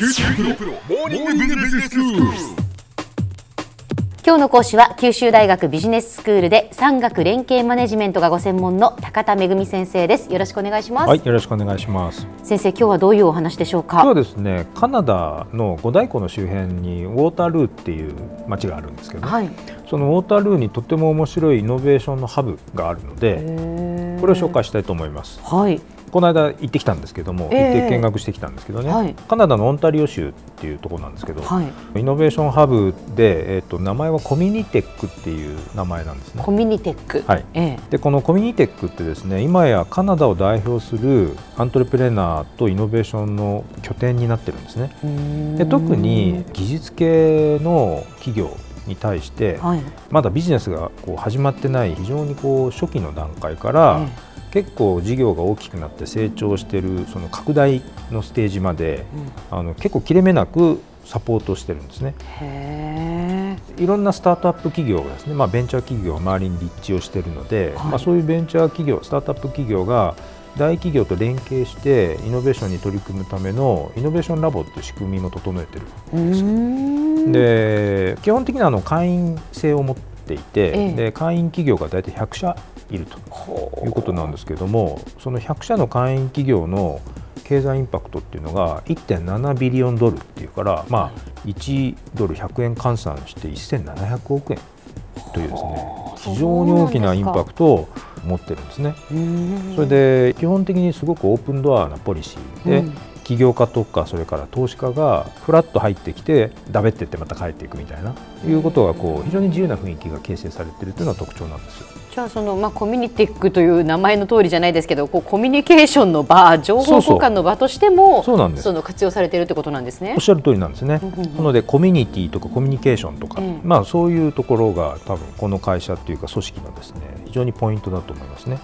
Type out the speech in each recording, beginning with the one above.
九州大学モーニングビジネススクール。今日の講師は九州大学ビジネススクールで産学連携マネジメントがご専門の高田恵先生です。よろしくお願いします、はい、よろしくお願いします。先生今日はどういうお話でしょうか？今日はですね、カナダの五大湖の周辺にウォータールーっていう町があるんですけど、はい。そのウォータールーにとても面白いイノベーションのハブがあるので、これを紹介したいと思います。はいこの間行ってきたんですけども、ええ。行って見学してきたんですけどね、はい。カナダのオンタリオ州っていうところなんですけど、はい。イノベーションハブで、えっと名前はコミュニテックっていう名前なんですね。コ。ミュニテック。はい。ええ。でこのコミュニテックってですね今やカナダを代表するアントレプレナーとイノベーションの拠点になってるんですね。で特に技術系の企業に対してはい。まだビジネスがこう始まってない非常にこう初期の段階からえ結構事業が大きくなって成長しているその拡大のステージまであの結構切れ目なくサポートしてるんですね。へえいろんなスタートアップ企業がですね、まあ、ベンチャー企業が周りに立地をしているので、はい。まあ、そういうベンチャー企業スタートアップ企業が大企業と連携してイノベーションに取り組むためのイノベーションラボっていう仕組みも整えてるうーん。で基本的にはあの会員制を持っていて、ええ。で会員企業が大体100社いるとほいうことなんですけれどもその100社の会員企業の経済インパクトっていうのが1.7ビリオンドルっていうから、まあ、1ドル100円換算して1700億円というですね非常に大きなインパクトを持ってるんですね。それで基本的にすごくオープンドアなポリシーで、うん起業家とかそれから投資家がフラッと入ってきてだべってってまた帰っていくみたいないうことがこう非常に自由な雰囲気が形成されているというのが特徴なんです。じゃあそのまあコミュニティックという名前の通りじゃないですけど、こうコミュニケーションの場、情報交換の場としてもそうなんですその活用されているってことなんですねおっ。しゃる通りなんですね。うんうんうんなのでコミュニティとかコミュニケーションとか、ええまあそういうところが多分この会社というか組織のですね非常にポイントだと思いますね。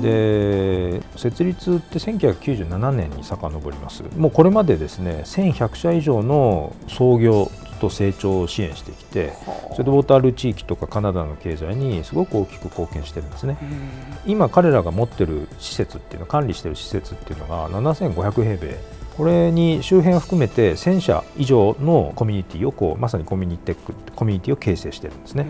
で設立って1997年に遡ります。もうこれまでですね1100社以上の創業と成長を支援してきてそれでウォータールー地域とかカナダの経済にすごく大きく貢献してるんですね。今彼らが持ってる施設っていうの管理してる施設っていうのが7500平米。これに周辺を含めて1000社以上のコミュニティをこうまさにコミュニテックコミュニティを形成してるんですね。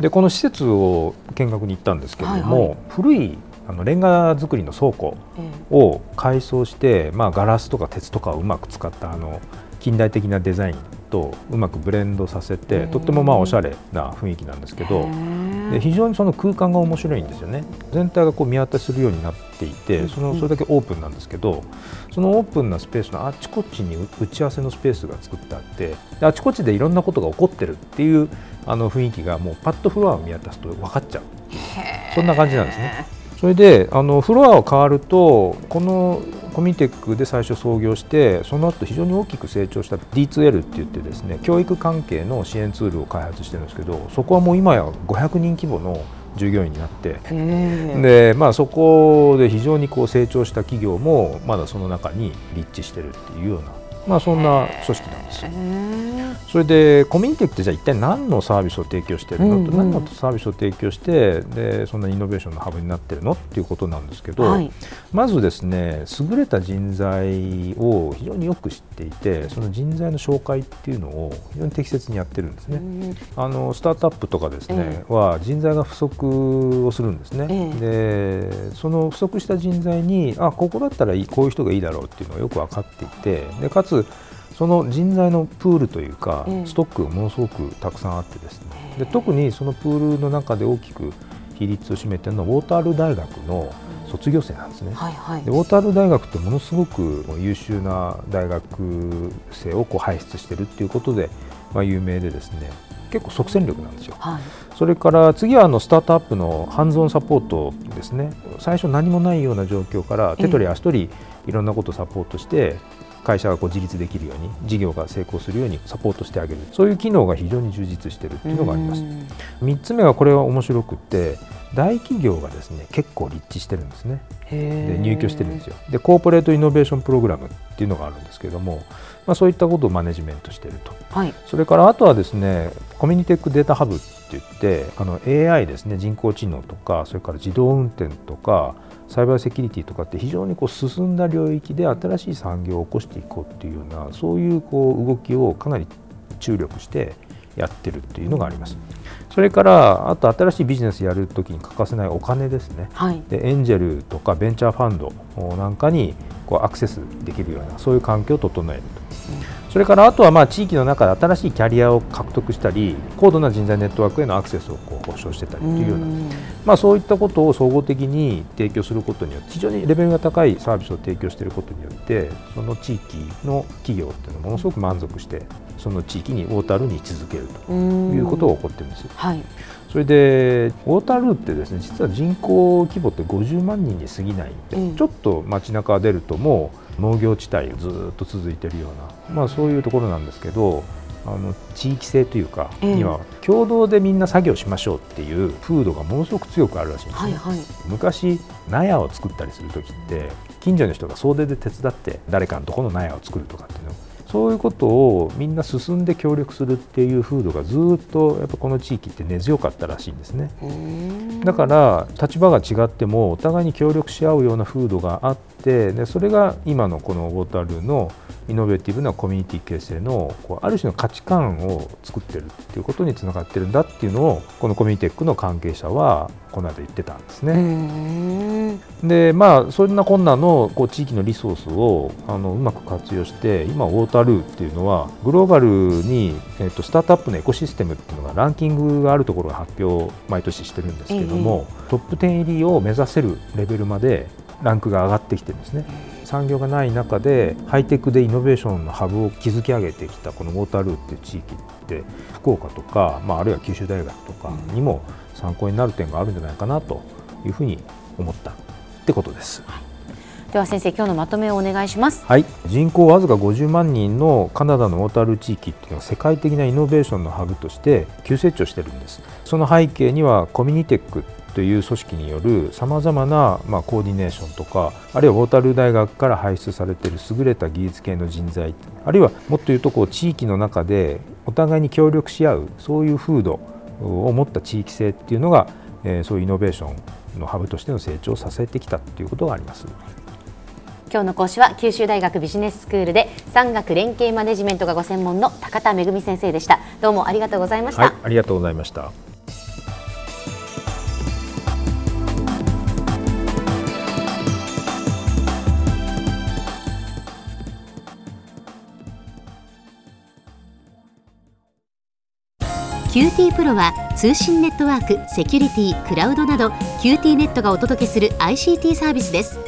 でこの施設を見学に行ったんですけれども、はいはい。古いあのレンガ造りの倉庫えを改装して、まあ、ガラスとか鉄とかをうまく使ったあの近代的なデザインとうまくブレンドさせてとってもまあおしゃれな雰囲気なんですけどへで非常にその空間が面白いんですよね。全体がこう見渡せるようになっていてそのそれだけオープンなんですけどそのオープンなスペースのあっちこっちに打ち合わせのスペースが作ってあってであっちこっちでいろんなことが起こってるっていうあの雰囲気がもうパッとフロアを見渡すと分かっちゃう。そんな感じなんですね。それであのフロアを変わるとこのコミテックで最初創業してその後非常に大きく成長した D2L って言ってですね教育関係の支援ツールを開発してるんですけどそこはもう今や500人規模の従業員になってで、まあ、そこで非常にこう成長した企業もまだその中に立地してるっていうような、まあ、そんな組織なんです。それでコミュニティってじゃあ一体何のサービスを提供してるの、と何のサービスを提供してでそんなイノベーションのハブになってるの？っていうことなんですけど、はい。まずですね優れた人材を非常によく知っていてその人材の紹介っていうのを非常に適切にやってるんですね。うん。あのスタートアップとかですね、えは人材が不足をするんですね、え。でその不足した人材にあここだったらいいこういう人がいいだろうっていうのがよく分かっていてでかつその人材のプールというか、ええ。ストックがものすごくたくさんあってですね。で特にそのプールの中で大きく比率を占めているのはウォータール大学の卒業生なんですね。はいはい。でウォータール大学ってものすごく優秀な大学生をこう輩出しているっていうことで、まあ、有名でですね結構即戦力なんですよ。はい。それから次はあのスタートアップのハンズオンサポートですね。最初何もないような状況から手取り足取りいろんなことをサポートして会社がこう自立できるように事業が成功するようにサポートしてあげる。そういう機能が非常に充実しているっていうのがあります。3つ目はこれは面白くって大企業がですね結構立地してるんですね。でで入居してるんですよ。でコーポレートイノベーションプログラムっていうのがあるんですけれども、まあ、そういったことをマネジメントしていると。はい。それからあとはですねコミュニテックデータハブって言ってあの AI ですね人工知能とかそれから自動運転とかサイバーセキュリティとかって非常にこう進んだ領域で新しい産業を起こしていこうっていうようなそういうこう動きをかなり注力してやってるっていうのがあります。それからあと新しいビジネスやるときに欠かせないお金ですね。はいでエンジェルとかベンチャーファンドなんかにこうアクセスできるようなそういう環境を整えると、それからあとはまあ地域の中で新しいキャリアを獲得したり高度な人材ネットワークへのアクセスをこう保障してたりというような、まあ、そういったことを総合的に提供することによって非常にレベルが高いサービスを提供していることによってその地域の企業っていうのはものすごく満足してその地域にウォータールーに居続けるということが起こってるんですよ。はい。それでウォータールーってですね実は人口規模って50万人に過ぎないんで、うん。ちょっと街中出るともう農業地帯がずっと続いてるような、まあ、そういうところなんですけどあの地域性というかええには共同でみんな作業しましょうっていう風土がものすごく強くあるらしいんですね。はいはい昔納屋を作ったりする時って近所の人が総出で手伝って誰かのところの納屋を作るとかっていうのそういうことをみんな進んで協力するっていう風土がずっとやっぱこの地域って根強かったらしいんですね。だから立場が違ってもお互いに協力し合うような風土があってでそれが今のこのウォータールーのイノベーティブなコミュニティ形成のこうある種の価値観を作ってるっていうことにつながってるんだっていうのをこのコミュニテックの関係者はこの間言ってたんですね。うんでまあそんなこんなのこう地域のリソースをあのうまく活用して今ウォータールーっていうのはグローバルに、えっとスタートアップのエコシステムっていうのがランキングがあるところが発表を毎年してるんですけども、トップ10入りを目指せるレベルまでランクが上がってきてるんですね。産業がない中でハイテクでイノベーションのハブを築き上げてきたこのウォータールーっていう地域って福岡とか、まあ、あるいは九州大学とかにも参考になる点があるんじゃないかなというふうに思ったってことです。では先生今日のまとめをお願いします。はい、人口わずか50万人のカナダのウォータールー地域っていうのは世界的なイノベーションのハブとして急成長してるんです。その背景にはコミュニテックという組織によるさまざまな、まあ、コーディネーションとかあるいはウォータル大学から輩出されている優れた技術系の人材あるいはもっと言うとこう地域の中でお互いに協力し合うそういう風土を持った地域性っていうのが、えーそういうイノベーションのハブとしての成長を支えてきたっていうことがあります。今日の講師は九州大学ビジネススクールで産学連携マネジメントがご専門の高田恵先生でした。どうもありがとうございました、はい、ありがとうございました。QT プロは通信ネットワーク、セキュリティ、クラウドなど QT ネットがお届けする ICT サービスです